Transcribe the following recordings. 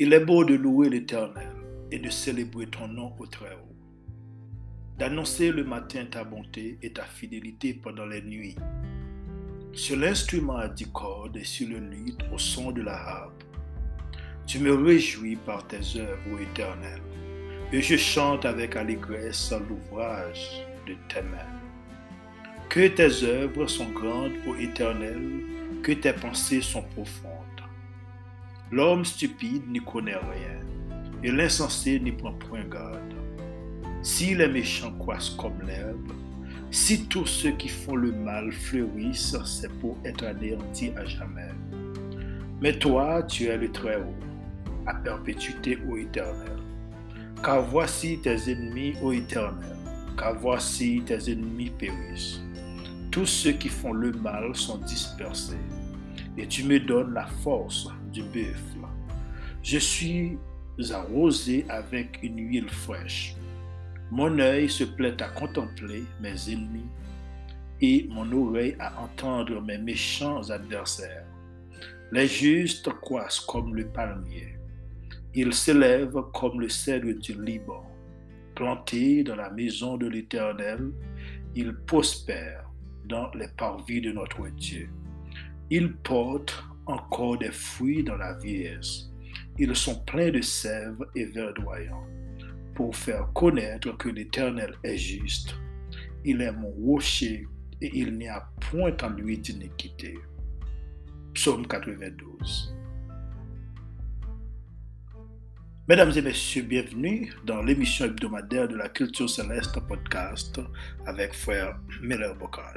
Il est beau de louer l'Éternel et de célébrer ton nom au Très-Haut, d'annoncer le matin ta bonté et ta fidélité pendant les nuits, sur l'instrument à dix cordes et sur le luth au son de la harpe. Tu me réjouis par tes œuvres, ô Éternel, et je chante avec allégresse l'ouvrage de tes mains. Que tes œuvres sont grandes, ô Éternel, que tes pensées sont profondes. L'homme stupide n'y connaît rien, et l'insensé n'y prend point garde. Si les méchants croissent comme l'herbe, si tous ceux qui font le mal fleurissent, c'est pour être anéantis à jamais. Mais toi, tu es le Très-Haut, à perpétuité, ô Éternel. Car voici tes ennemis, ô Éternel, car voici tes ennemis périssent. Tous ceux qui font le mal sont dispersés, et tu me donnes la force du buffle. Je suis arrosé avec une huile fraîche. Mon œil se plaît à contempler mes ennemis et mon oreille à entendre mes méchants adversaires. Les justes croissent comme le palmier. Ils s'élèvent comme le cèdre du Liban. Plantés dans la maison de l'Éternel, ils prospèrent dans les parvis de notre Dieu. Ils portent encore des fruits dans la vieillesse. Ils sont pleins de sève et verdoyants pour faire connaître que l'Éternel est juste. Il est mon rocher et il n'y a point en lui d'iniquité. Psaume 92. Mesdames et messieurs, bienvenue dans l'émission hebdomadaire de la Culture Céleste podcast avec frère Miller Bocard.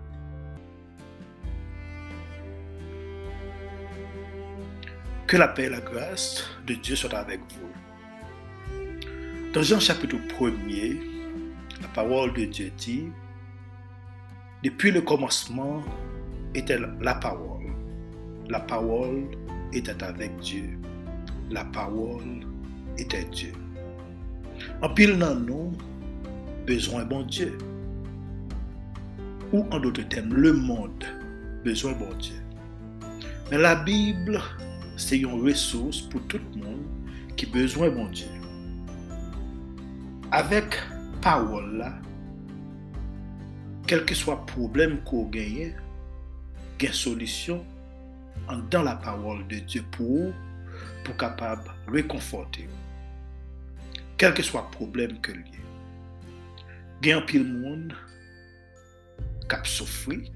Que la paix et la grâce de Dieu soient avec vous. Dans Jean chapitre 1er, la parole de Dieu dit, depuis le commencement était la parole. La parole était avec Dieu. La parole était Dieu. En pile dans nous, besoin bon Dieu. Ou en d'autres termes, le monde, besoin bon Dieu. Mais la Bible se yon resous pou tout moun ki bezwen bon Diyo. Avèk pawol la, kelke swa problem ko genye, gen solisyon an dan la pawol de Diyo pou ou, pou kapab rekonforte ou. Kelke swa problem ke liye. Gen pil moun kap soufri,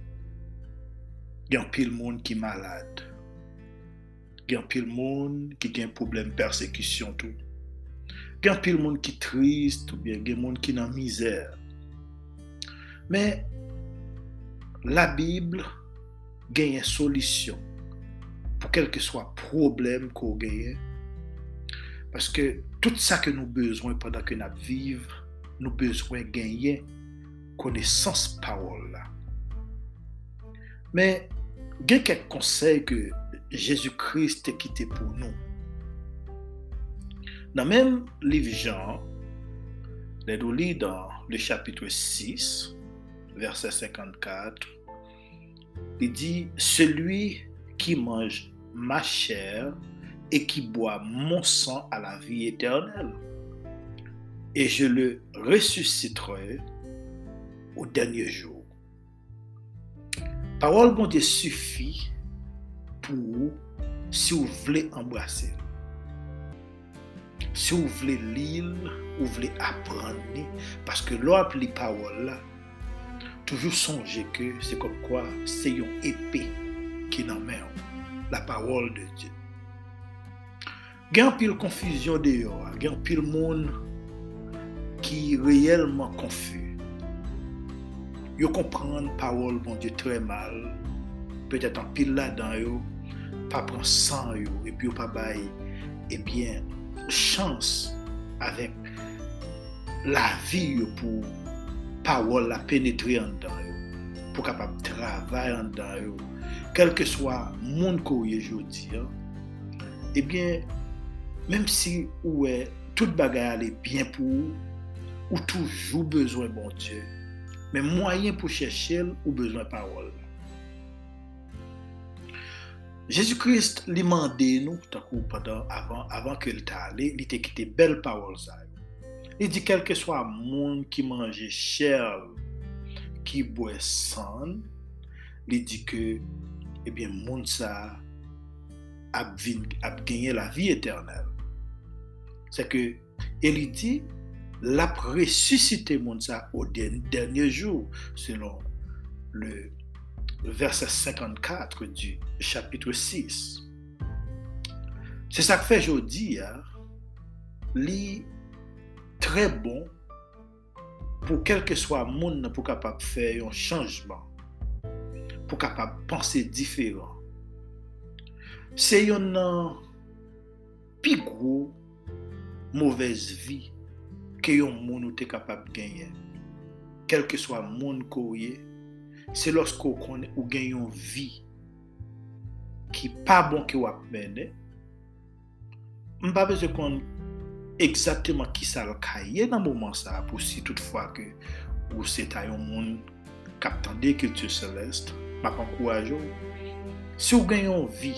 gen pil moun ki malade, gen pile moun qui gen problème persécution tout. Gen pile moun qui triste ou bien gen moun qui dans misère. Mais la Bible gagne solution pour quel que soit problème qu'on gagne. Parce que tout ça que nous besoin pendant que nous vivons, nous besoin gagner connaissance parole là. Mais il y a quelques conseils que Jésus-Christ est quitté pour nous. Dans même livre Jean, les dans le chapitre 6, verset 54, il dit, Celui qui mange ma chair et qui boit mon sang à la vie éternelle, et je le ressusciterai au dernier jour. Parole bon Dieu suffit pour si vous voulez embrasser. Si vous voulez lire, vous voulez apprendre, parce que l'autre les paroles toujours songer que c'est comme quoi c'est une épée qui n'en met la parole de Dieu. Il y a confusion dehors, il y a pile monde qui est réellement confus. Ils comprennent la parole de Dieu très mal. Peut-être en pile là-dedans, pa pran san yo, epi yo pa bay, ebyen, chans avèk la vi yo pou pa wò la penetri an dan yo, pou kapap travay an dan yo, kelke swa moun kou ye jodi, ebyen, mèm si ouè, tout bagay alè byen pou ou, ou toujou bezwen bon Diyo, men mwayen pou chèchèl ou bezwen parol la. Jésus Christ li mande nou, takou padan avan, avan ke li ta ale, li te kite bel pawol zay. Li di kelke swa moun ki manje chèl, ki bwe san, li di ke, ebyen eh moun sa ap, vin, ap genye la vi eternel. Se ke, e li di, la presusite moun sa o den, denye jou, selon le verset 54 du chapitre 6. Se sa kfe jodi ya, li tre bon pou kelke swa moun pou kapap fè yon chanjman, pou kapap panse diferan. Se yon nan euh, pi gro mouvez vi ke yon moun ou te kapap genyen. Kelke swa moun kouye, se losko ou konen ou gen yon vi ki pa bon ki wap mene, mba beze kon eksapteman ki sa lakaye nan mouman sa pou si toutfwa ke ou se tayon moun kapten de kiltu seleste, map ankouajo, se ou gen yon vi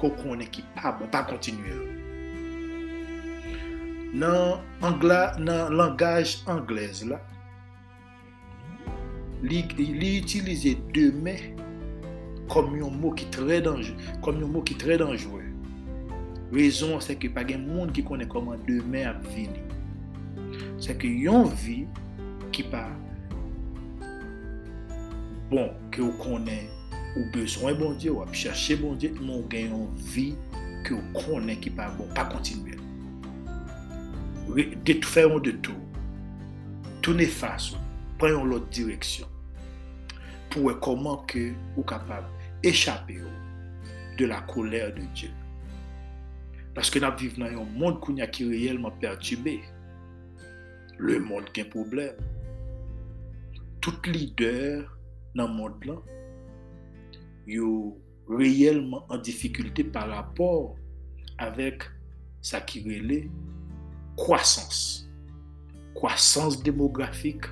ko konen ki pa bon, pa kontinuye. Nan, angla, nan langaj anglez la, li itilize deme kom yon mou ki tre danjwe. Rezon se ke pa gen moun ki konen koman deme ap vini. Se ke yon vi ki pa bon, ke ou konen ou bezwen bon diye, ou chache bon diye, moun gen yon vi ke ou konen ki pa bon, pa kontinuye. fèyon de tout, toune pren yon lot direksyon pou wè koman ke ou kapab echapè yo de la kolèr de Diyo. Paske nap viv nan yon moun koun ya ki reyelman pertubè. Le moun gen problem. Tout lider nan moun lan yo reyelman an difikultè par rapport avèk sa ki reyelè kwasans. Kwasans demografik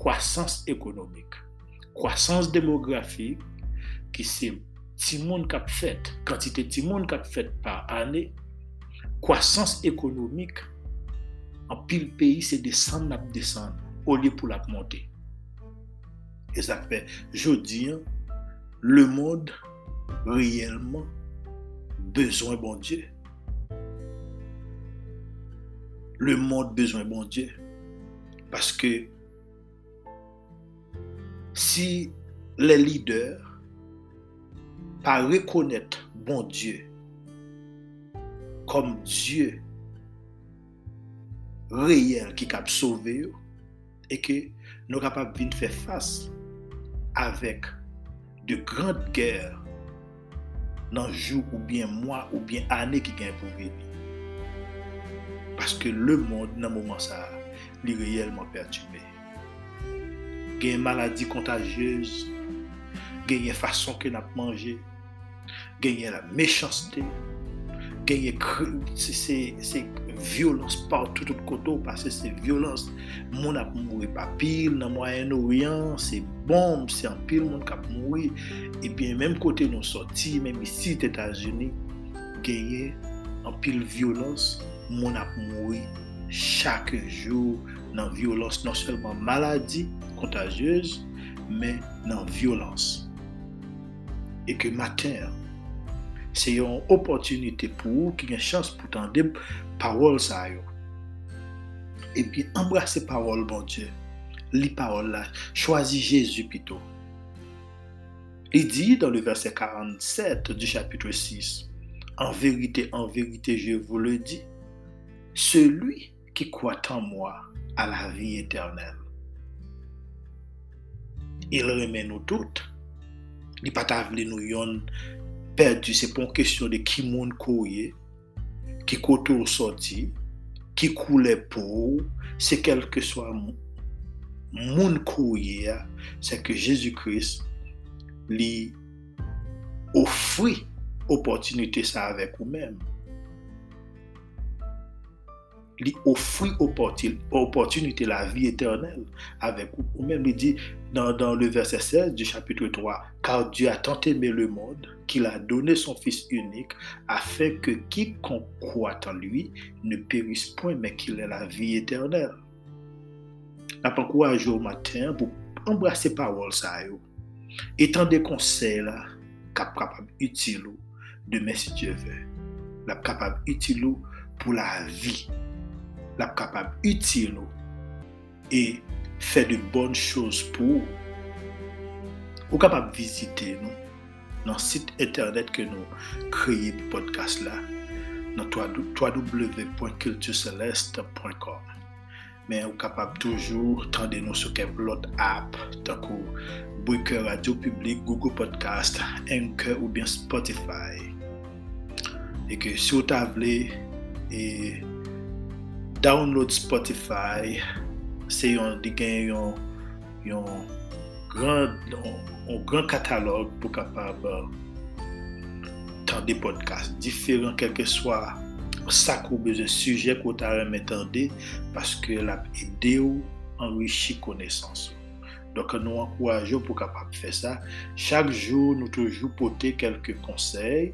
kwasans ekonomik, kwasans demografik, ki se ti moun kap fet, kantite ti moun kap fet par ane, kwasans ekonomik, an pil peyi se desan nap desan, o li pou lap monte. E sa fe, jodi, le moun reyelman bezwen bon Diyo. Le moun bezwen bon Diyo. Paske, si le lider pa rekonnet bon Diyo kom Diyo reyel ki kap sove yo e ke nou kapap vin fè fass avèk de grand gèr nan jou ou bien mwa ou bien anè ki gen pou vini. Paske le moun nan mouman sa li reyelman pertume. genye maladi kontajez, genye fason ke nap manje, genye la mechanste, genye se, se, se violans partout tout koto, pase se violans, moun ap moui papil, nan Moyen-Orient, se bomb, se anpil moun kap moui, e bien, menm kote nou soti, menm isi t'Etats-Unis, genye anpil violans, moun ap moui chak jou, nan violans, nan selman maladi kontajez, men nan violans. E ke mater, se yon opotunite pou ou ki gen chans pou tande parol sa yo. E pi embrase parol bon Diyo, li parol la, chwazi Jezu pito. Li di dan le verse 47 du chapitre 6, En verite, en verite, je vous le di, celui qui croit en moi à la vie éternelle. Il remet nous toutes. Il pas nous yon perdu. C'est pas une question de qui monde courir, qui côté au sorti, qui coule pour, c'est quel que soit monde courrier, c'est que Jésus-Christ lui offrit opportunité ça avec vous-même. li ofri opportunité la vie éternelle avec vous. Ou même il dit dans, dans, le verset 16 du chapitre 3, car Dieu a tant aimé le monde qu'il a donné son Fils unique afin que quiconque croit en lui ne périsse point, mais qu'il ait la vie éternelle. N'a pas courage au matin pour embrasser parole ça yo. Étant des conseils là, cap capable utile demain si Dieu veut. La capable utile pour la vie la kapab utile nou e fè de bonn chouz pou ou. Ou kapab vizite nou nan sit internet ke nou kreye pou podcast la nan www.cultureceleste.com Men ou kapab toujou tande nou souke blot app takou Bouiker Radio Publik, Google Podcast, Anchor ou bien Spotify. E ke sou ta vle e download Spotify, se yon di gen yon yon gran, gran katalog pou kapab euh, tan de podcast. Diferent kelke swa sa kou beze suje kou ta remetande paske la ide ou anwishi konesans ou. Donk nou ankouaj yo pou kapap fè sa. Chak jou nou toujou pote kelke konsey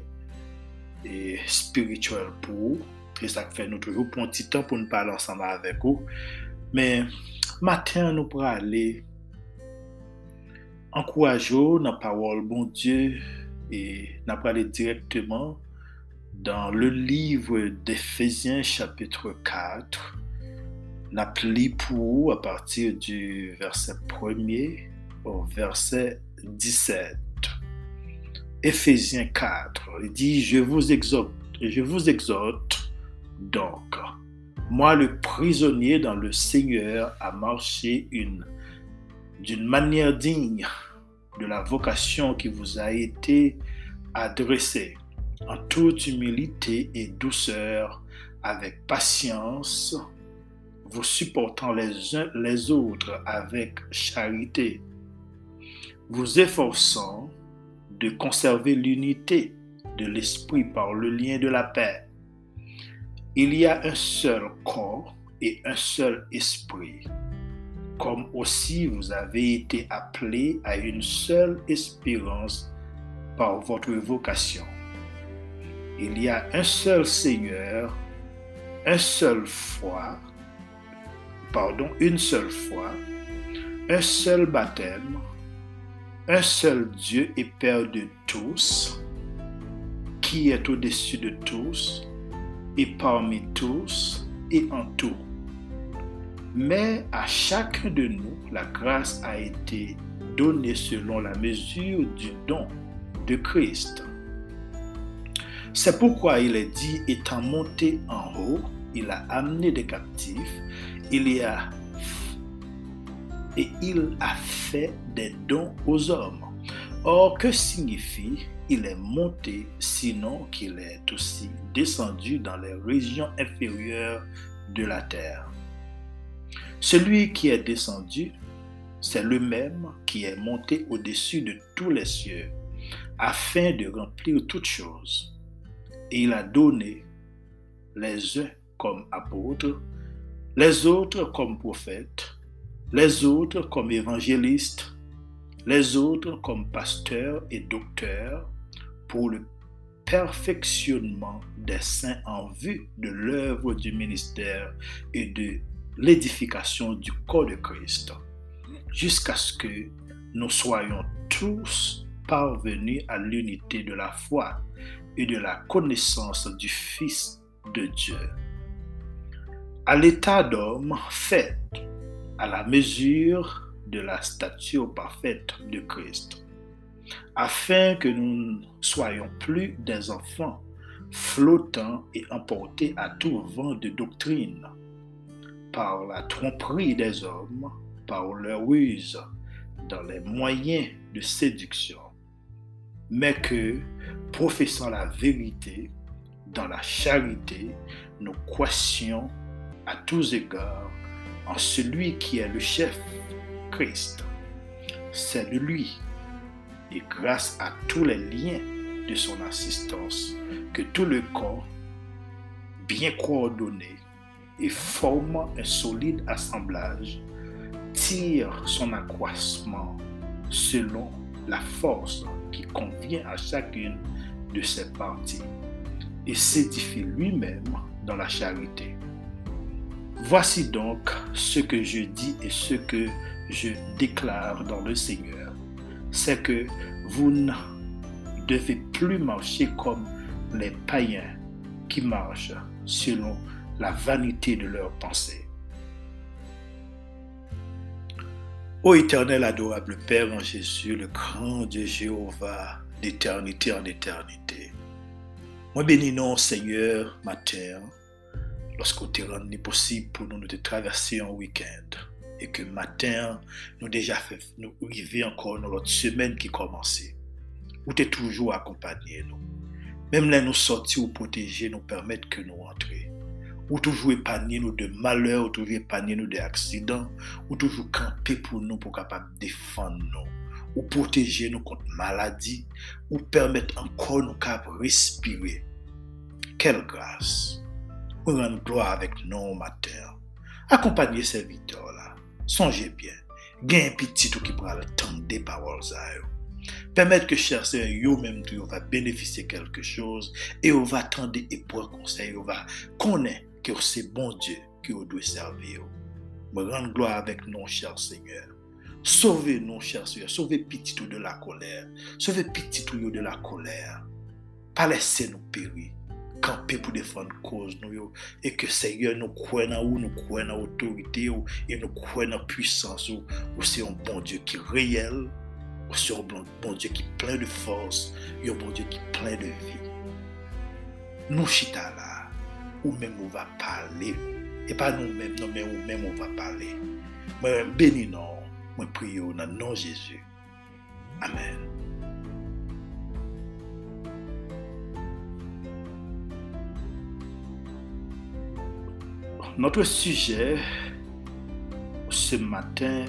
e spirituel pou ou. Ça fait nous toujours prendre un petit temps pour nous parler ensemble avec vous. Mais matin, nous pourrons aller encourager dans la parole bon Dieu et nous pourrons aller directement dans le livre d'Éphésiens chapitre 4. Nous pour à partir du verset 1er au verset 17. Éphésiens 4, il dit, je vous exhorte, je vous exhorte donc, moi le prisonnier dans le Seigneur a marché une d'une manière digne de la vocation qui vous a été adressée, en toute humilité et douceur, avec patience, vous supportant les uns les autres avec charité, vous efforçant de conserver l'unité de l'esprit par le lien de la paix. Il y a un seul corps et un seul esprit, comme aussi vous avez été appelés à une seule espérance par votre vocation. Il y a un seul Seigneur, un seul foi, pardon, une seule foi, un seul baptême, un seul Dieu et Père de tous, qui est au-dessus de tous, et parmi tous et en tout. Mais à chacun de nous, la grâce a été donnée selon la mesure du don de Christ. C'est pourquoi il est dit, étant monté en haut, il a amené des captifs, il y a et il a fait des dons aux hommes. Or, que signifie il est monté, sinon qu'il est aussi descendu dans les régions inférieures de la terre. Celui qui est descendu, c'est le même qui est monté au-dessus de tous les cieux, afin de remplir toutes choses. Et il a donné les uns comme apôtres, les autres comme prophètes, les autres comme évangélistes, les autres comme pasteurs et docteurs, pour le perfectionnement des saints en vue de l'œuvre du ministère et de l'édification du corps de Christ, jusqu'à ce que nous soyons tous parvenus à l'unité de la foi et de la connaissance du Fils de Dieu, à l'état d'homme fait à la mesure de la stature parfaite de Christ afin que nous ne soyons plus des enfants flottants et emportés à tout vent de doctrine, par la tromperie des hommes, par leur ruse, dans les moyens de séduction, mais que, professant la vérité, dans la charité, nous croissions à tous égards en celui qui est le chef, Christ. C'est de lui, et grâce à tous les liens de son assistance, que tout le corps, bien coordonné et formant un solide assemblage, tire son accroissement selon la force qui convient à chacune de ses parties et s'édifie lui-même dans la charité. Voici donc ce que je dis et ce que je déclare dans le Seigneur, c'est que vous ne devez plus marcher comme les païens qui marchent selon la vanité de leurs pensées. Ô éternel adorable Père en Jésus, le grand Dieu Jéhovah, d'éternité en éternité. Moi bénis non Seigneur matin, lorsqu'on te rend possible pour nous de traverser un week-end et que matin, nous déjà fait, nous arriver encore dans notre semaine qui commençait. Où tu es toujours accompagné nous. Même là nous sortir ou protéger, nous permettre que nous entrions ou toujours épargner nous de malheurs, ou toujours épargner nous d'accidents, ou toujours camper pour nous pour capable défendre nous, ou protéger nous contre maladie, ou permettre encore nous de respirer. Quelle grâce! Nous rendons gloire avec nous matin. Accompagnez ces Songez bien. Gain petit tout qui prend le temps des paroles Permettre que cher Seigneur, yo même tu va bénéficier quelque chose et on va attendre et pour conseil, on va connaître que c'est bon Dieu que vous doit servir. Me rendre gloire avec nous, cher Seigneur. Sauvez-nous, cher Seigneur. Sauvez petit de la colère. Sauvez petit tout de la colère. Pas laisser nous. Camper pour défendre cause nous et que Seigneur nous croit en nous, nous croyons en autorité et nous croyons en puissance ou c'est un bon Dieu qui est réel, ou c'est un bon Dieu qui est plein de force, et un bon Dieu qui est plein de vie. Nous chita là ou même on va parler. Et pas nous-mêmes, non, mais ou même on va parler. Moi, béni non, moi prie au nom de Jésus. Amen. Notre sujet ce matin,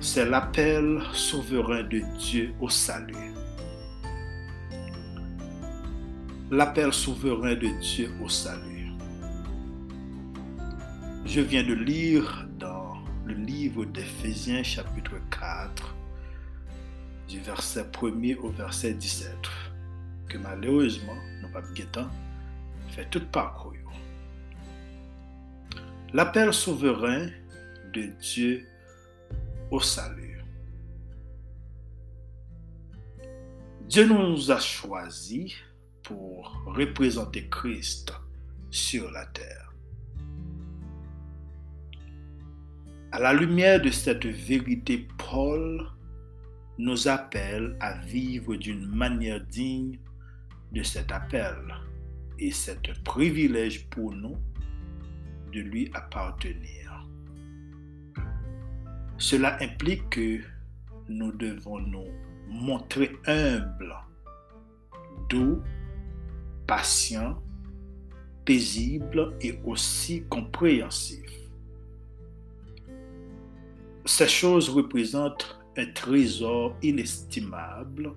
c'est l'appel souverain de Dieu au salut. l'appel souverain de Dieu au salut. Je viens de lire dans le livre d'Éphésiens chapitre 4, du verset 1er au verset 17, que malheureusement, nous pas fait tout parcours. L'appel souverain de Dieu au salut. Dieu nous a choisis pour représenter Christ sur la terre. À la lumière de cette vérité, Paul nous appelle à vivre d'une manière digne de cet appel. Et c'est un privilège pour nous de lui appartenir. Cela implique que nous devons nous montrer humbles, doux patient, paisible et aussi compréhensif. Ces choses représentent un trésor inestimable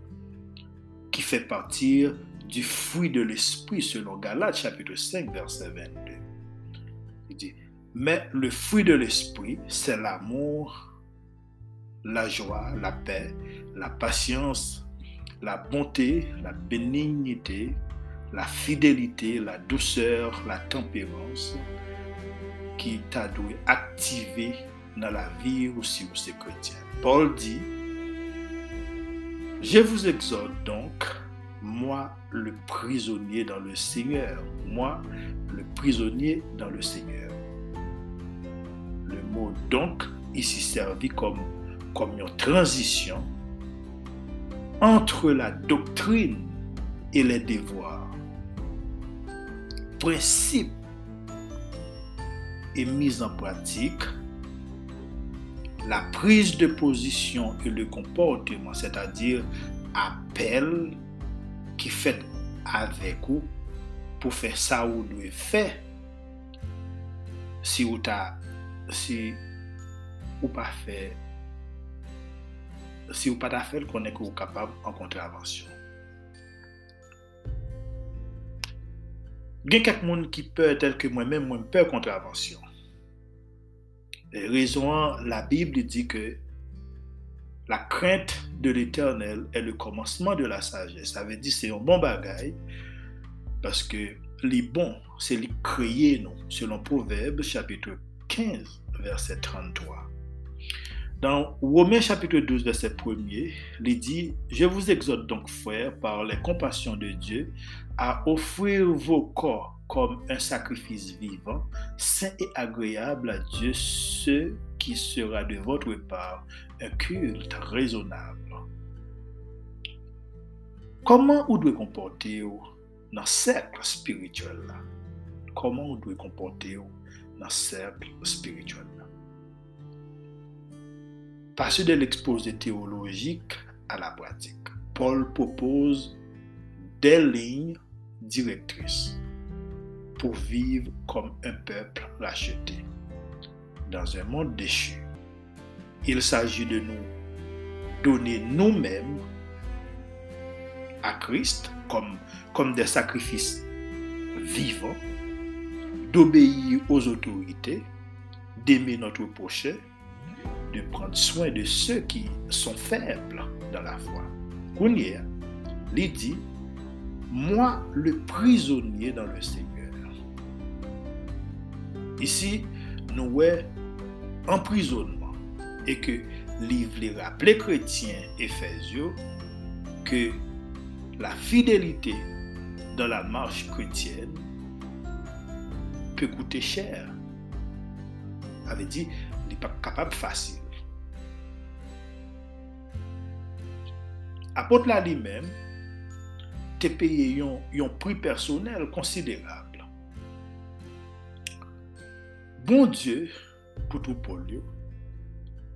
qui fait partir du fruit de l'esprit selon Galates chapitre 5 verset 22. Mais le fruit de l'esprit, c'est l'amour, la joie, la paix, la patience, la bonté, la bénignité, la fidélité, la douceur, la tempérance qui t'a dû activer dans la vie aussi où c'est chrétien. Paul dit, je vous exhorte donc, moi le prisonnier dans le Seigneur, moi le prisonnier dans le Seigneur. Le mot donc ici servi comme, une transition entre la doctrine et les devoirs principe est mise en pratique, la prise de position et le comportement, c'est-à-dire appel ki fet avek ou pou fe sa ou dwe fe si ou ta si ou pa fe si ou pa ta fe konen ki ou kapab an kontravensyon gen kak moun ki pe tel ke mwen men mwen pe kontravensyon e, rezon la bib li di ke la crainte de l'éternel est le commencement de la sagesse. Ça veut dire c'est un bon bagaille parce que les bons, c'est les créer nous, selon Proverbe chapitre 15, verset 33. Dans Romains chapitre 12, verset 1er, il dit, Je vous exhorte donc, frères, par les compassions de Dieu, à offrir vos corps comme un sacrifice vivant, saint et agréable à Dieu, ce qui sera de votre part un culte raisonnable. Comment vous devez comporter dans le cercle spirituel là? Comment vous devez comporter dans le cercle spirituel là? Passer de l'exposé théologique à la pratique, Paul propose des lignes directrices pour vivre comme un peuple racheté dans un monde déchu. Il s'agit de nous donner nous-mêmes à Christ comme, comme des sacrifices vivants, d'obéir aux autorités, d'aimer notre prochain, de prendre soin de ceux qui sont faibles dans la foi. Kounier, il dit, moi le prisonnier dans le Seigneur. Isi, nou wè emprisonman e ke liv li rappele kretien Efesio ke la fidelite dan la marche kretien pe koute chèr. Ave di, li pa kapab fasil. Apot la li men, te peye yon, yon pri personel konsiderab. Bon Dieu, pour tout pour lui,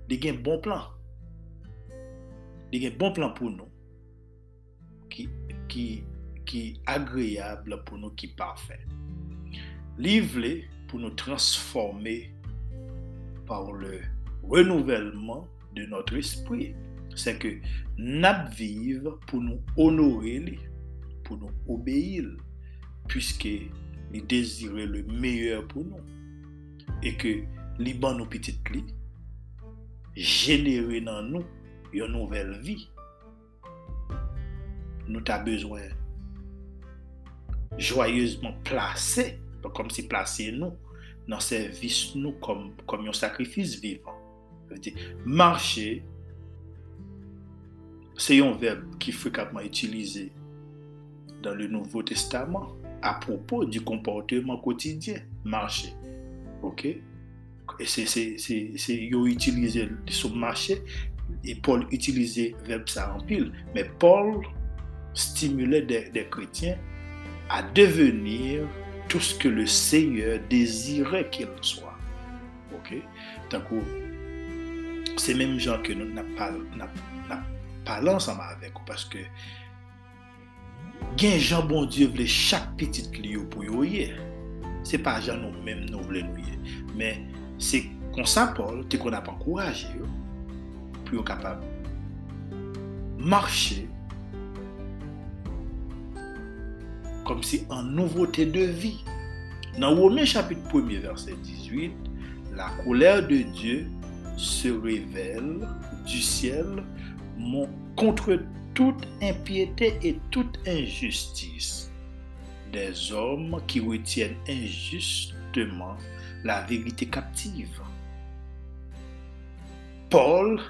il a un bon plan. Il a un bon plan pour nous, qui, qui, qui agréable pour nous, qui est parfait. Livré pour nous transformer par le renouvellement de notre esprit. C'est que nous vivre pour nous honorer, pour nous obéir, puisque nous désirons le meilleur pour nous e ke li ban nou pitit li, jenere nan nou yon nouvel vi, nou ta bezwen joyeusement plase, kom si plase nou, nan servis nou kom, kom yon sakrifis vivan. Marche, se yon verb ki frekatman itilize dan le Nouveau Testament a propos du komportement kotidyen, marche. Ok? Et c'est yo utilisé sur le marché et Paul utilisait verbe ça en pile. Mais Paul stimulait des, des chrétiens à devenir tout ce que le Seigneur désirait qu'il soit. Ok? Donc, c'est même gens que nous n'avons pas, ensemble avec parce que gen Jean bon Dieu voulait chaque petite lieu pour y Se pa jan nou menm nou vle nou ye. Men, se konsan Paul, te kon ap ankouraje yo, pou yo kapab marche kom si an nouvote de vi. Nan Romè chapit 1 verset 18, la kouler de Dieu se révèle du ciel mon, contre toute impiété et tout injustice. Des hommes qui retiennent injustement la vérité captive. Paul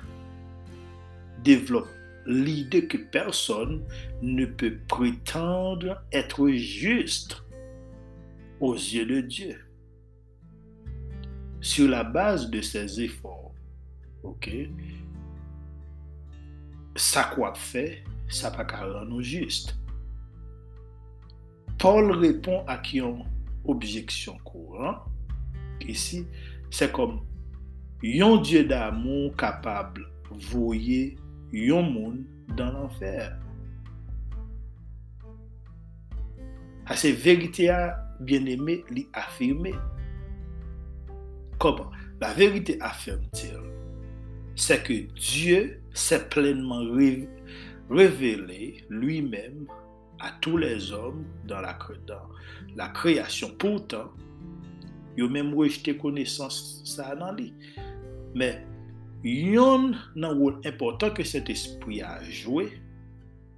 développe l'idée que personne ne peut prétendre être juste aux yeux de Dieu. Sur la base de ses efforts, ok, ça quoi fait, ça pas juste. Paul répond à qui ont objection courante. Ici, c'est comme un Dieu d'amour capable de voyer un monde dans l'enfer. À ces vérités bien aimé, lui affirmer. Comment? La vérité affirme-t-il C'est que Dieu s'est pleinement révélé lui-même à tous les hommes dans la, dans la création. Pourtant, yo même rejeté connaissance ça dans lui. Mais yon nan rôle important que cet esprit a joué,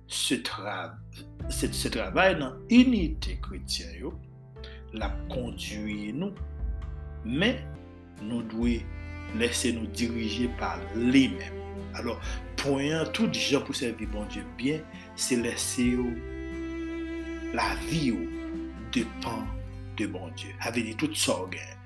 se, tra se travail nan unité chrétien yo, la conduit nous, mais nous devons laisser nous diriger par lui-même. Alors, pointant tout gens pour servir bon Dieu bien, c'est laisser la vi ou depan de bon Diyo. Ave di tout sa ou gen.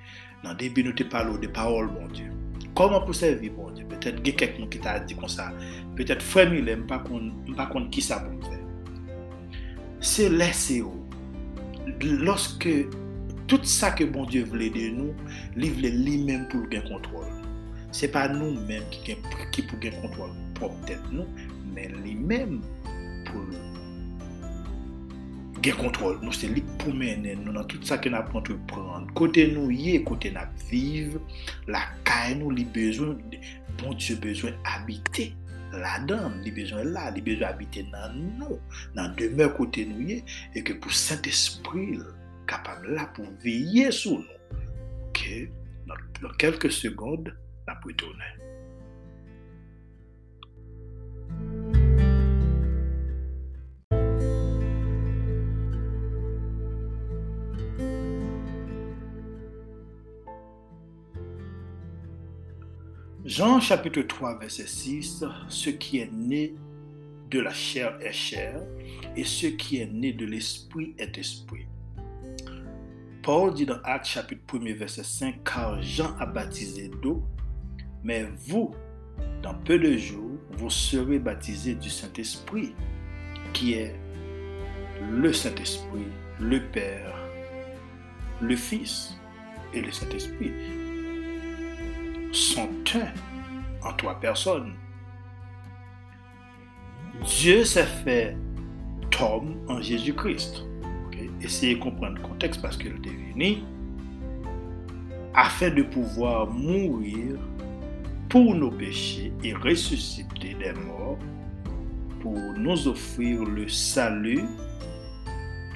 Nan debi nou te palo de parol bon Diyo. Koman pou servi bon Diyo? Petet ge kek nou ki ta di kon sa. Petet fwemi le mpa kon, mpa kon ki sa pou mfe. Se lese ou. Lorske tout sa ke bon Diyo vle de nou, li vle li men pou gen kontrol. Se pa nou men ki, gen, ki pou gen kontrol prop tèt nou, men li men pou gen kontrol. Nou se lik pou menen nou nan tout sa ke nap kontrepran. Kote nou ye, kote nap viv, la kay nou li bezwen, bon diyo bezwen habite. La dam, li bezwen la, li bezwen habite nan nou, nan demè kote nou ye, e ke pou Saint-Esprit kapab la pou veye sou nou. Ok, nan kelke segonde, nap wetounen. Jean chapitre 3 verset 6, ce qui est né de la chair est chair, et ce qui est né de l'esprit est esprit. Paul dit dans Actes chapitre 1 verset 5, car Jean a baptisé d'eau, mais vous, dans peu de jours, vous serez baptisés du Saint-Esprit, qui est le Saint-Esprit, le Père, le Fils et le Saint-Esprit sont un en trois personnes. Dieu s'est fait homme en Jésus-Christ. Essayez de comprendre le contexte parce qu'il est venu afin de pouvoir mourir pour nos péchés et ressusciter des morts pour nous offrir le salut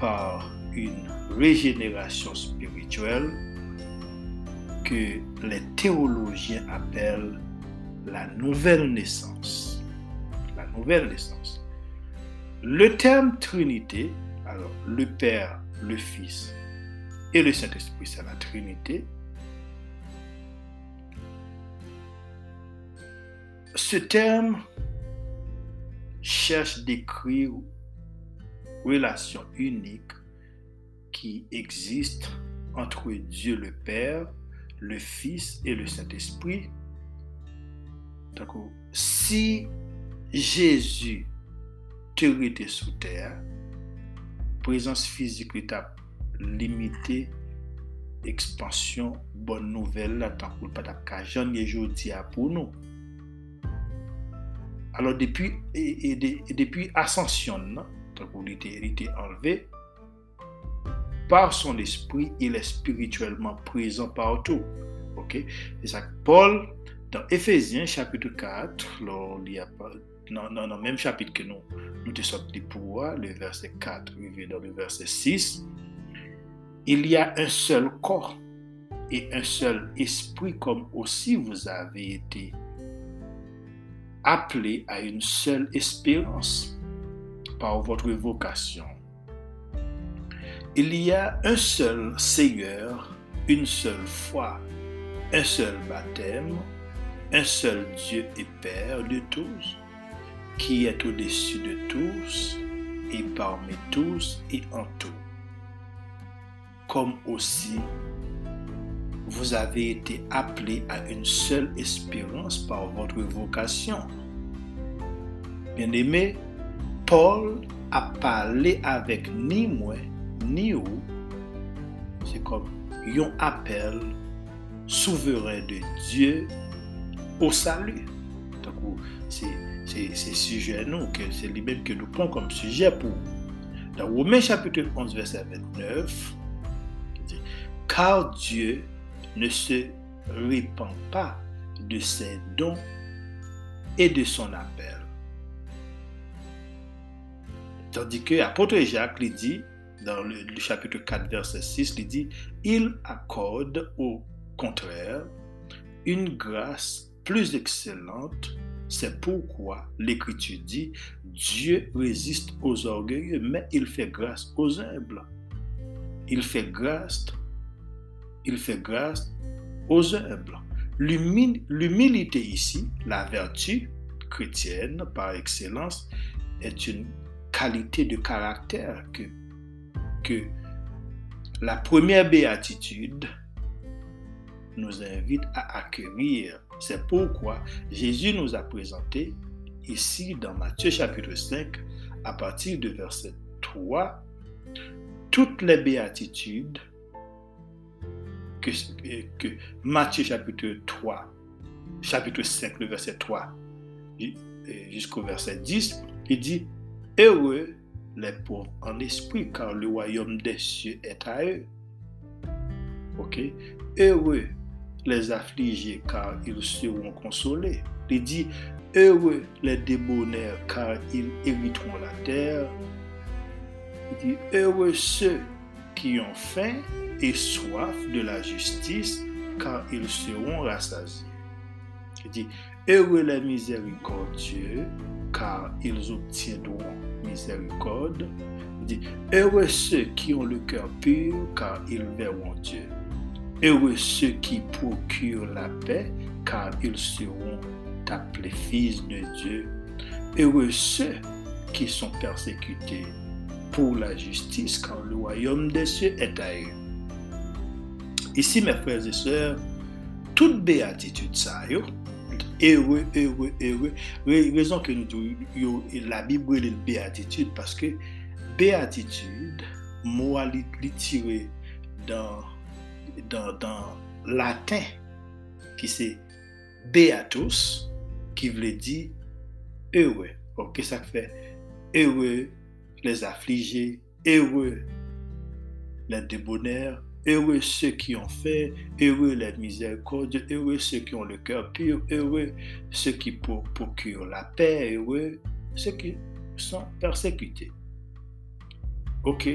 par une régénération spirituelle que les théologiens appellent la nouvelle naissance. La nouvelle naissance. Le terme Trinité alors, le Père, le Fils et le Saint-Esprit, c'est la Trinité. Ce terme cherche d'écrire relation unique qui existe entre Dieu le Père, le Fils et le Saint-Esprit. Takou, si Jésus te rete sou ter, prezans fizik li tap limite ekspansyon bon nouvel la takou patap ka jan ye jodi apou nou. Alors, depi, e, e, de, e, depi asensyon nan, takou li te enleve, par son esprit il est spirituellement présent partout. Ok? C'est ça Paul dans Ephésiens chapitre 4 là, il y a dans, le même chapitre que nous, nous te sortis pour le verset 4, dans le verset 6, il y a un seul corps et un seul esprit, comme aussi vous avez été appelés à une seule espérance par votre vocation. Il y a un seul Seigneur, une seule foi, un seul baptême, un seul Dieu et Père de tous qui est au-dessus de tous et parmi tous et en tout. Comme aussi vous avez été appelés à une seule espérance par votre vocation. Bien-aimé, Paul a parlé avec ni moi ni vous. C'est comme un appel souverain de Dieu au salut. C'est c'est sujet nous, c'est lui-même que nous prenons comme sujet pour. Dans Romains chapitre 11, verset 29, dit, car Dieu ne se répand pas de ses dons et de son appel. Tandis que l'apôtre Jacques lui dit, dans le, chapitre 4, verset 6, il dit, il accorde au contraire une grâce plus excellente. C'est pourquoi l'Écriture dit, Dieu résiste aux orgueilleux, mais il fait grâce aux humbles. Il fait grâce, il fait grâce aux humbles. L'humilité ici, la vertu chrétienne par excellence, est une qualité de caractère que, que la première béatitude nous invite à accueillir. C'est pourquoi Jésus nous a présenté ici dans Matthieu chapitre 5, à partir de verset 3, toutes les béatitudes que, que Matthieu chapitre 3, chapitre 5, le verset 3 jusqu'au verset 10, il dit Heureux les pauvres en esprit, car le royaume des cieux est à eux. Ok? Heureux les affligés, car ils seront consolés. Il dit Heureux les débonnaires, car ils hériteront la terre. Il dit Heureux ceux qui ont faim et soif de la justice, car ils seront rassasiés. Il dit Heureux les miséricordieux, car ils obtiendront miséricorde. Dit, heureux ceux qui ont le cœur pur, car ils verront Dieu. Heureux ceux qui procurent la paix, car ils seront appelés fils de Dieu. Heureux ceux qui sont persécutés pour la justice, car le royaume des cieux est à eux. Ici, mes frères et sœurs, toute béatitude, ça, yo, heureux, heureux, heureux. Raison que nous disons, la Bible est une béatitude parce que béatitude, mot tiré dans, dans, dans latin, qui c'est beatus, qui veut dire heureux. Ok, ça fait heureux les affligés, heureux les débonnaires, Heureux ceux qui ont fait, heureux les miséricordieux, heureux ceux qui ont le cœur pur, heureux ceux qui procurent la paix, heureux ceux qui sont persécutés. Ok?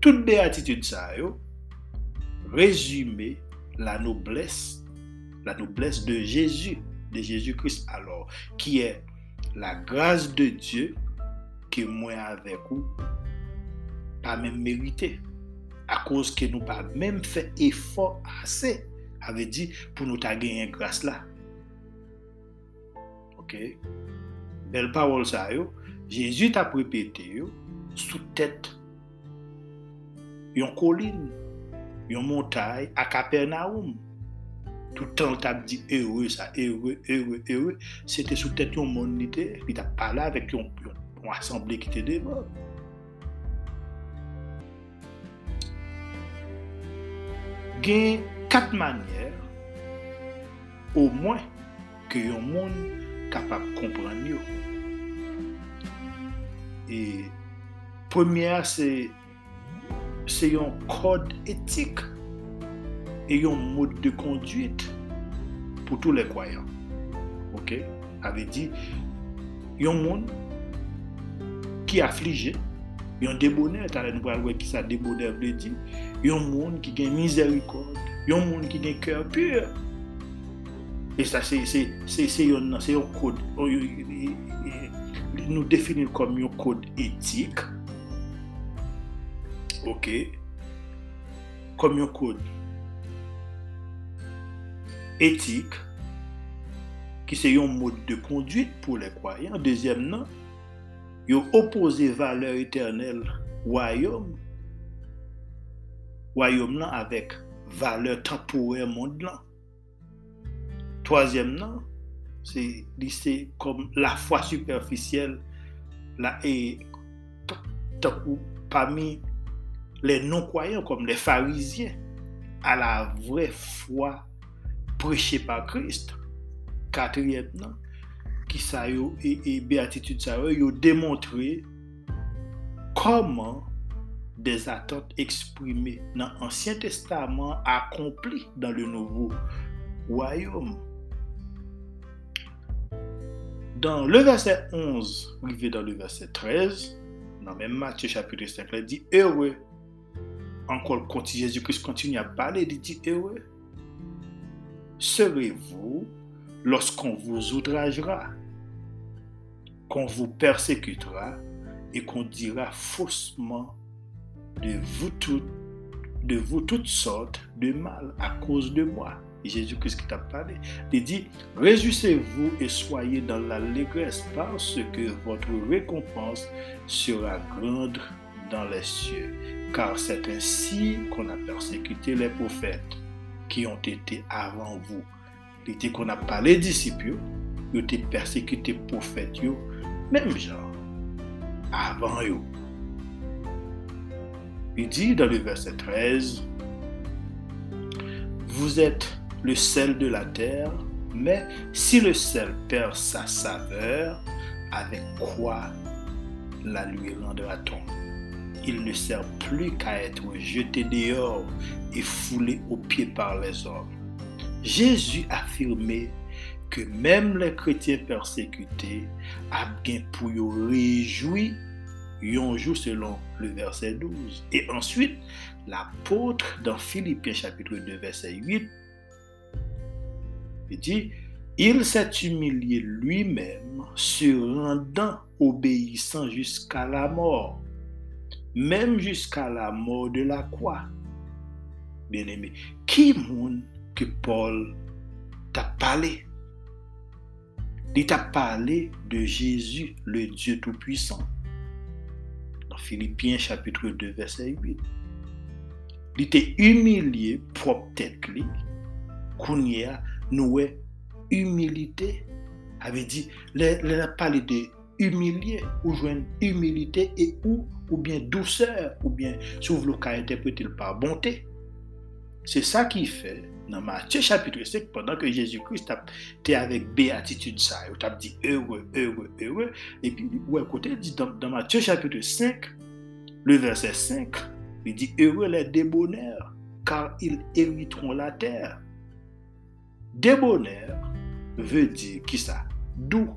Toute béatitude ça, résumer la noblesse, la noblesse de Jésus, de Jésus-Christ alors, qui est la grâce de Dieu que moi avec vous, pas même mérité a kouz ke nou pa mèm fè efor asè, avè di pou nou ta genyen grase la. Ok, bel parol sa yo, Jésus ta prepete yo, sou tèt, yon kolin, yon montay, ak apernaoum, toutan ta di ewe sa, ewe, ewe, ewe, se te sou tèt yon monite, pi ta pala vek yon, yon, yon asemble ki te devon. Gen quatre manières au moins que yon moun kapap kompran yo. Et première c'est un code éthique et un mode de conduite pour tous les croyants. OK? Avait dit yon moun qui affligé, t'as nous voir qui ça débonnaire veut dire yon monde qui a miséricorde, yon monde qui a un cœur pur. Et ça, c'est un code. Nous définissons comme un code éthique. OK. Comme un code éthique qui c'est un mode de conduite pour les croyants. Il opposé valeur éternelle royaume royaume là avec valeur temporaire monde là. Troisièmement, c'est comme la foi superficielle là parmi les non-croyants comme les pharisiens à la vraie foi prêchée par Christ. Quatrièmement, qui ça et, et béatitude ça yo démontré comment des attentes exprimées dans l'Ancien Testament accomplies dans le Nouveau royaume. Dans le verset 11, arrivé dans le verset 13, dans même Matthieu chapitre 5, il dit heureux. Encore, quand Jésus-Christ continue à parler, il dit heureux. Serez-vous lorsqu'on vous outragera, qu'on vous persécutera et qu'on dira faussement de vous de vous toutes sortes de mal à cause de moi. Jésus-Christ qui t'a parlé. Il dit, réjouissez-vous et soyez dans l'allégresse parce que votre récompense sera grande dans les cieux. Car c'est ainsi qu'on a persécuté les prophètes qui ont été avant vous. Il dit qu'on a parlé disciples, ils ont été persécutés prophètes, même genre, avant eux. Il dit dans le verset 13, vous êtes le sel de la terre, mais si le sel perd sa saveur, avec quoi la lui rendra-t-on? Il ne sert plus qu'à être jeté dehors et foulé aux pieds par les hommes. Jésus affirmait que même les chrétiens persécutés a bien pour réjouir un jour selon le verset 12. Et ensuite, l'apôtre dans Philippiens chapitre 2 verset 8 il dit, il s'est humilié lui-même, se rendant obéissant jusqu'à la mort, même jusqu'à la mort de la croix. Bien-aimé, qui monde que Paul t'a parlé? li tap pale de Jésus, le Dieu Tout-Puissant. Dans Philippiens chapitre 2 verset 8. Li te humiliye prop tèt li, kounye a nouwe humilite. Ave di, le, le la pale de humiliye ou jwen humilite e ou ou bien douceur ou bien sou vlo ka interprete l pa bonte. Se sa ki fe, dans Matthieu chapitre 5 pendant que Jésus-Christ était avec béatitude ça il a dit heureux heureux heureux et puis ouais côté dans, dans Matthieu chapitre 5 le verset 5 il dit heureux les débonnaires car ils hériteront la terre Débonnaire veut dire qui ça? Doux.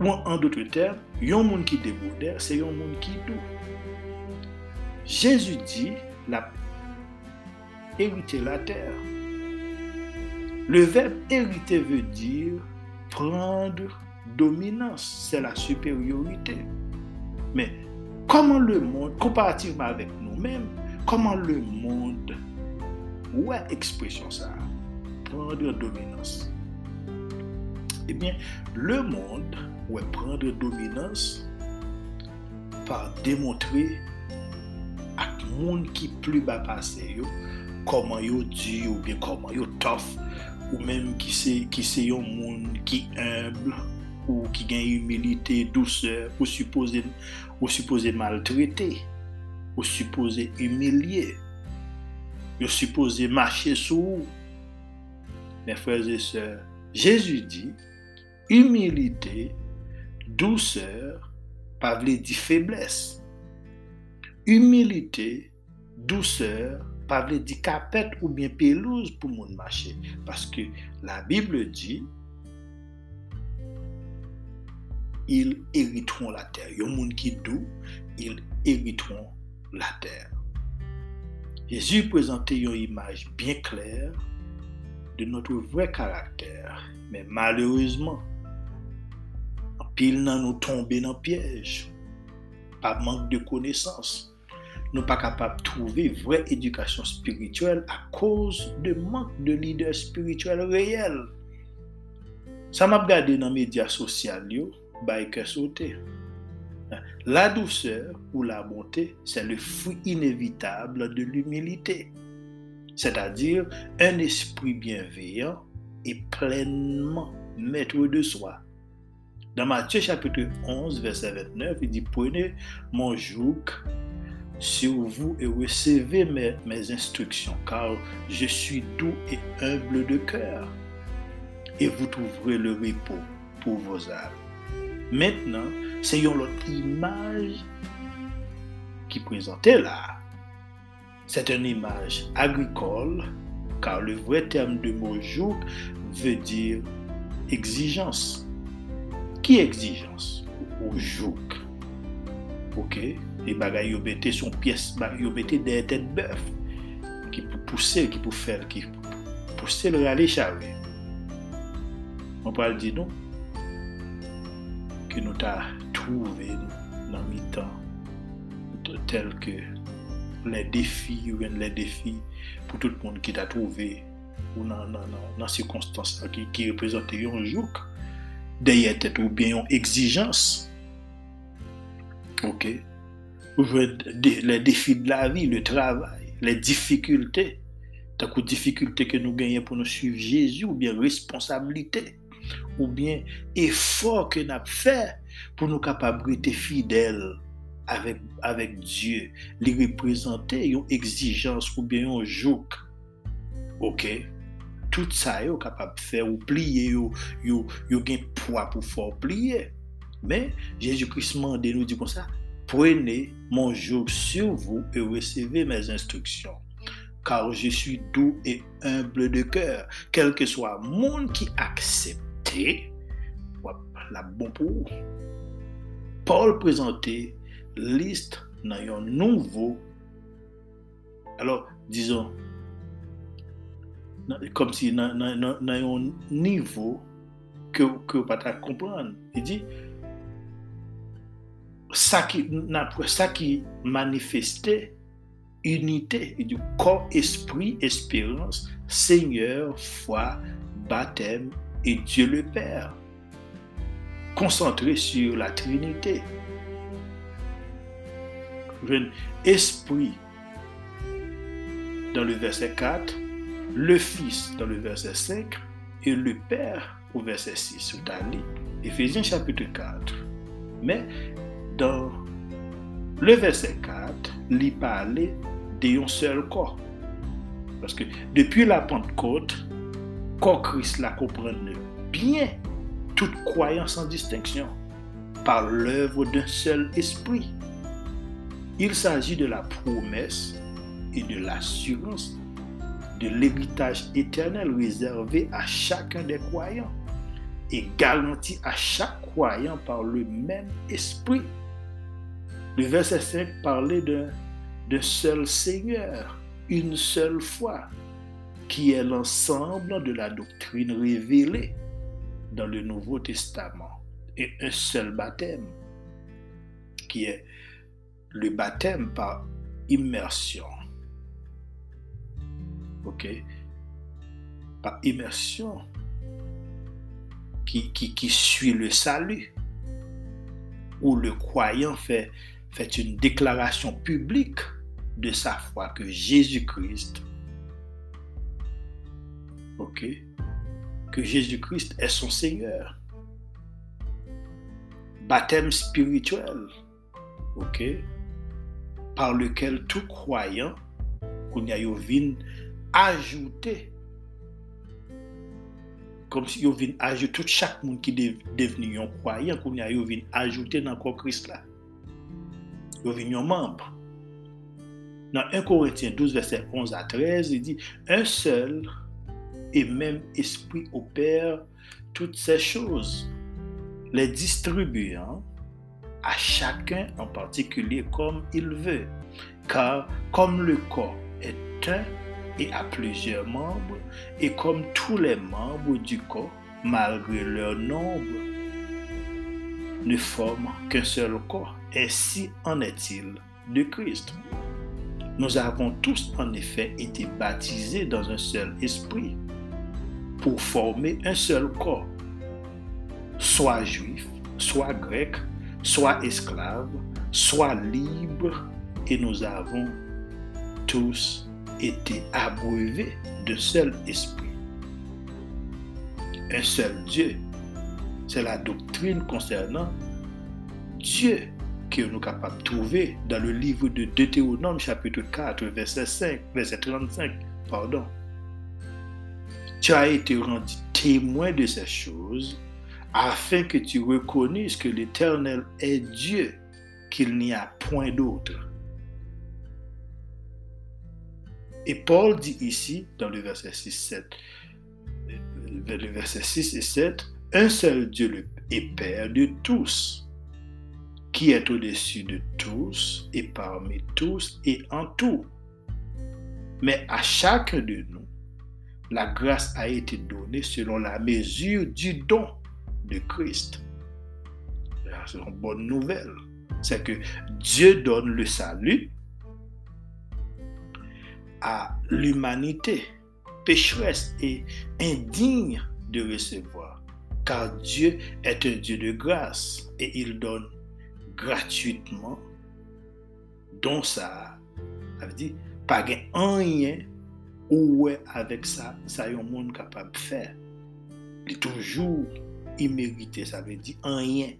Ou en d'autres termes, yon monde qui débonnaire, c'est un monde qui doux. Jésus dit, la hériter la terre. Le verbe hériter veut dire prendre dominance, c'est la supériorité. Mais comment le monde, comparativement avec nous-mêmes, comment le monde Ouais, expression ça? Prendre dominance. Eh bien, le monde ouais prendre dominance? Par démontrer à monde qui plus bas passé koman yo di ou bien koman yo tof ou menm ki se, ki se yon moun ki humble ou ki gen humilite, douseur ou suppose, ou suppose maltrete ou suppose humilye yo suppose mache sou men freze se Jezu di humilite douseur pa vle di febles humilite douseur pa vle di kapet ou bien pelouse pou moun mache. Paske la Bible di, il eritron la ter. Yon moun ki dou, il eritron la ter. Jésus prezante yon imaj bien kler de notre vre karakter. Men malerouzman, an pil nan nou tombe nan piyej. Pa mank de konesans. nou pa kapap trouve vre edukasyon spirituel a koz de mank de lider spirituel reyel. Sa map gade nan media sosyal yo, bay ke sote. La douseur ou la bonte, se le fou inevitable de l'humilite. Se ta dire, un esprit bienveillant et pleinement maître de soi. Dans Matthieu chapitre 11, verset 29, il dit, prenez mon joug sur vous et recevez mes, instructions, car je suis doux et humble de cœur, et vous trouverez le repos pour vos âmes. Maintenant, c'est une image qui présentait là. C'est une image agricole, car le vrai terme de mot joug veut dire exigence. Qui exigence? Ou joug. Ok? E bagay yo bete son piyes, bagay yo bete de etet bef. Ki pou pousse, ki pou fel, ki pou pousse l rale chave. Mwen pal di non? nou, ki nou ta trouve nan mi tan, tel ke le defi, ou en le defi, pou tout moun ki ta trouve, ou nan, nan, nan, nan sikonstans la ki, ki reprezente yon jouk, deye tet ou bien yon exijans, ok, Les défis de la vie, le travail, les difficultés. Tant que difficultés que nous gagnons pour nous suivre Jésus, ou bien responsabilité, ou bien effort que nous avons fait pour nous capables d'être fidèles avec, avec Dieu, les représenter, une exigence ou bien un joug. Ok? Tout ça, yo capable de faire ou plier, yo un poids pour faire plier. Mais Jésus-Christ m'a nous dit comme ça, prenez mon joug sur vous et recevez mes instructions. Car je suis doux et humble de cœur, quel que soit le monde qui accepte, la bon pour Paul présentait liste dans un nouveau, alors disons, comme si dans un niveau que vous ne pas comprendre. Il dit, ça qui, ça manifestait unité du corps, esprit, espérance, Seigneur, foi, baptême et Dieu le Père. Concentré sur la Trinité esprit dans le verset 4, le Fils dans le verset 5 et le Père au verset 6. Ephésiens chapitre 4. Mais dans le verset 4, il parlait d'un seul corps. Parce que depuis la Pentecôte, corps Christ la comprenne bien toute croyance sans distinction par l'œuvre d'un seul esprit. Il s'agit de la promesse et de l'assurance de l'héritage éternel réservé à chacun des croyants et garanti à chaque croyant par le même esprit. Le verset 5 parlait d'un seul Seigneur, une seule foi, qui est l'ensemble de la doctrine révélée dans le Nouveau Testament, et un seul baptême, qui est le baptême par immersion. OK? Par immersion qui, qui, suit le salut, où le croyant fait, fait une déclaration publique de sa foi que Jésus-Christ, ok, que Jésus-Christ est son Seigneur. Baptême spirituel, ok, par lequel tout croyant qu'on y a comme si yo vin ajouter tout chaque monde qui devenu un croyant qu'on y a dans le Christ là un membre dans 1 Corinthiens 12 verset 11 à 13 il dit un seul et même esprit opère toutes ces choses les distribuant à chacun en particulier comme il veut. Car comme le corps est un et a plusieurs membres, et comme tous les membres du corps, malgré leur nombre, ne forment qu'un seul corps, ainsi en est-il de Christ. Nous avons tous en effet été baptisés dans un seul esprit pour former un seul corps, soit juif, soit grec, soit esclaves, soit libres, et nous avons tous été abreuvés de seul esprit. Un seul Dieu. C'est la doctrine concernant Dieu que nous sommes capables de trouver dans le livre de Deutéronome chapitre 4 verset 5, verset 35. Pardon. Tu as été rendu témoin de ces choses afin que tu reconnaisses que l'Éternel est Dieu, qu'il n'y a point d'autre. Et Paul dit ici, dans le verset 6, 7, le verset 6 et 7, un seul Dieu est Père de tous, qui est au-dessus de tous et parmi tous et en tout. Mais à chacun de nous, la grâce a été donnée selon la mesure du don de Christ. C'est une bonne nouvelle. C'est que Dieu donne le salut à l'humanité pécheresse et indigne de recevoir. Car Dieu est un Dieu de grâce et il donne gratuitman, don sa, ave di, pa gen anyen ou we avèk sa, sa yon moun kapab fè. Li toujou imerite, sa ve di, anyen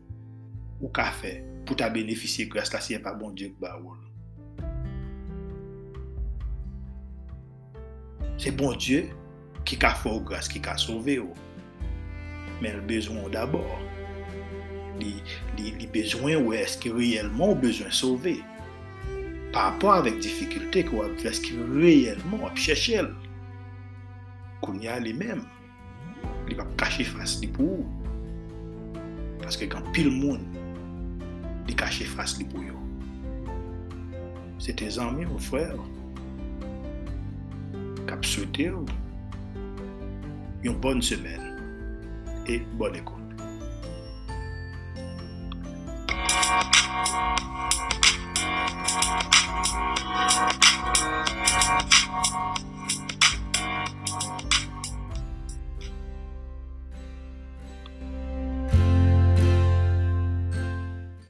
ou ka fè pou ta benefisye kras la siye pa bon diek ba ou. Se bon diek ki ka fò ou kras, ki ka sove ou. Oh. Men l bezon d'abord. li, li, li bezwen wè eske reyelman ou bezwen sove. Par rapport avèk difikulte kwa wè eske reyelman wè chèche el. Koun ya li mèm. Li wè kache fas li pou ou. Paske kan pil moun, li kache fas li pou yo. Se te zanmi ou fwèr, kap sote ou, yon bonne semen, et bonne écoute.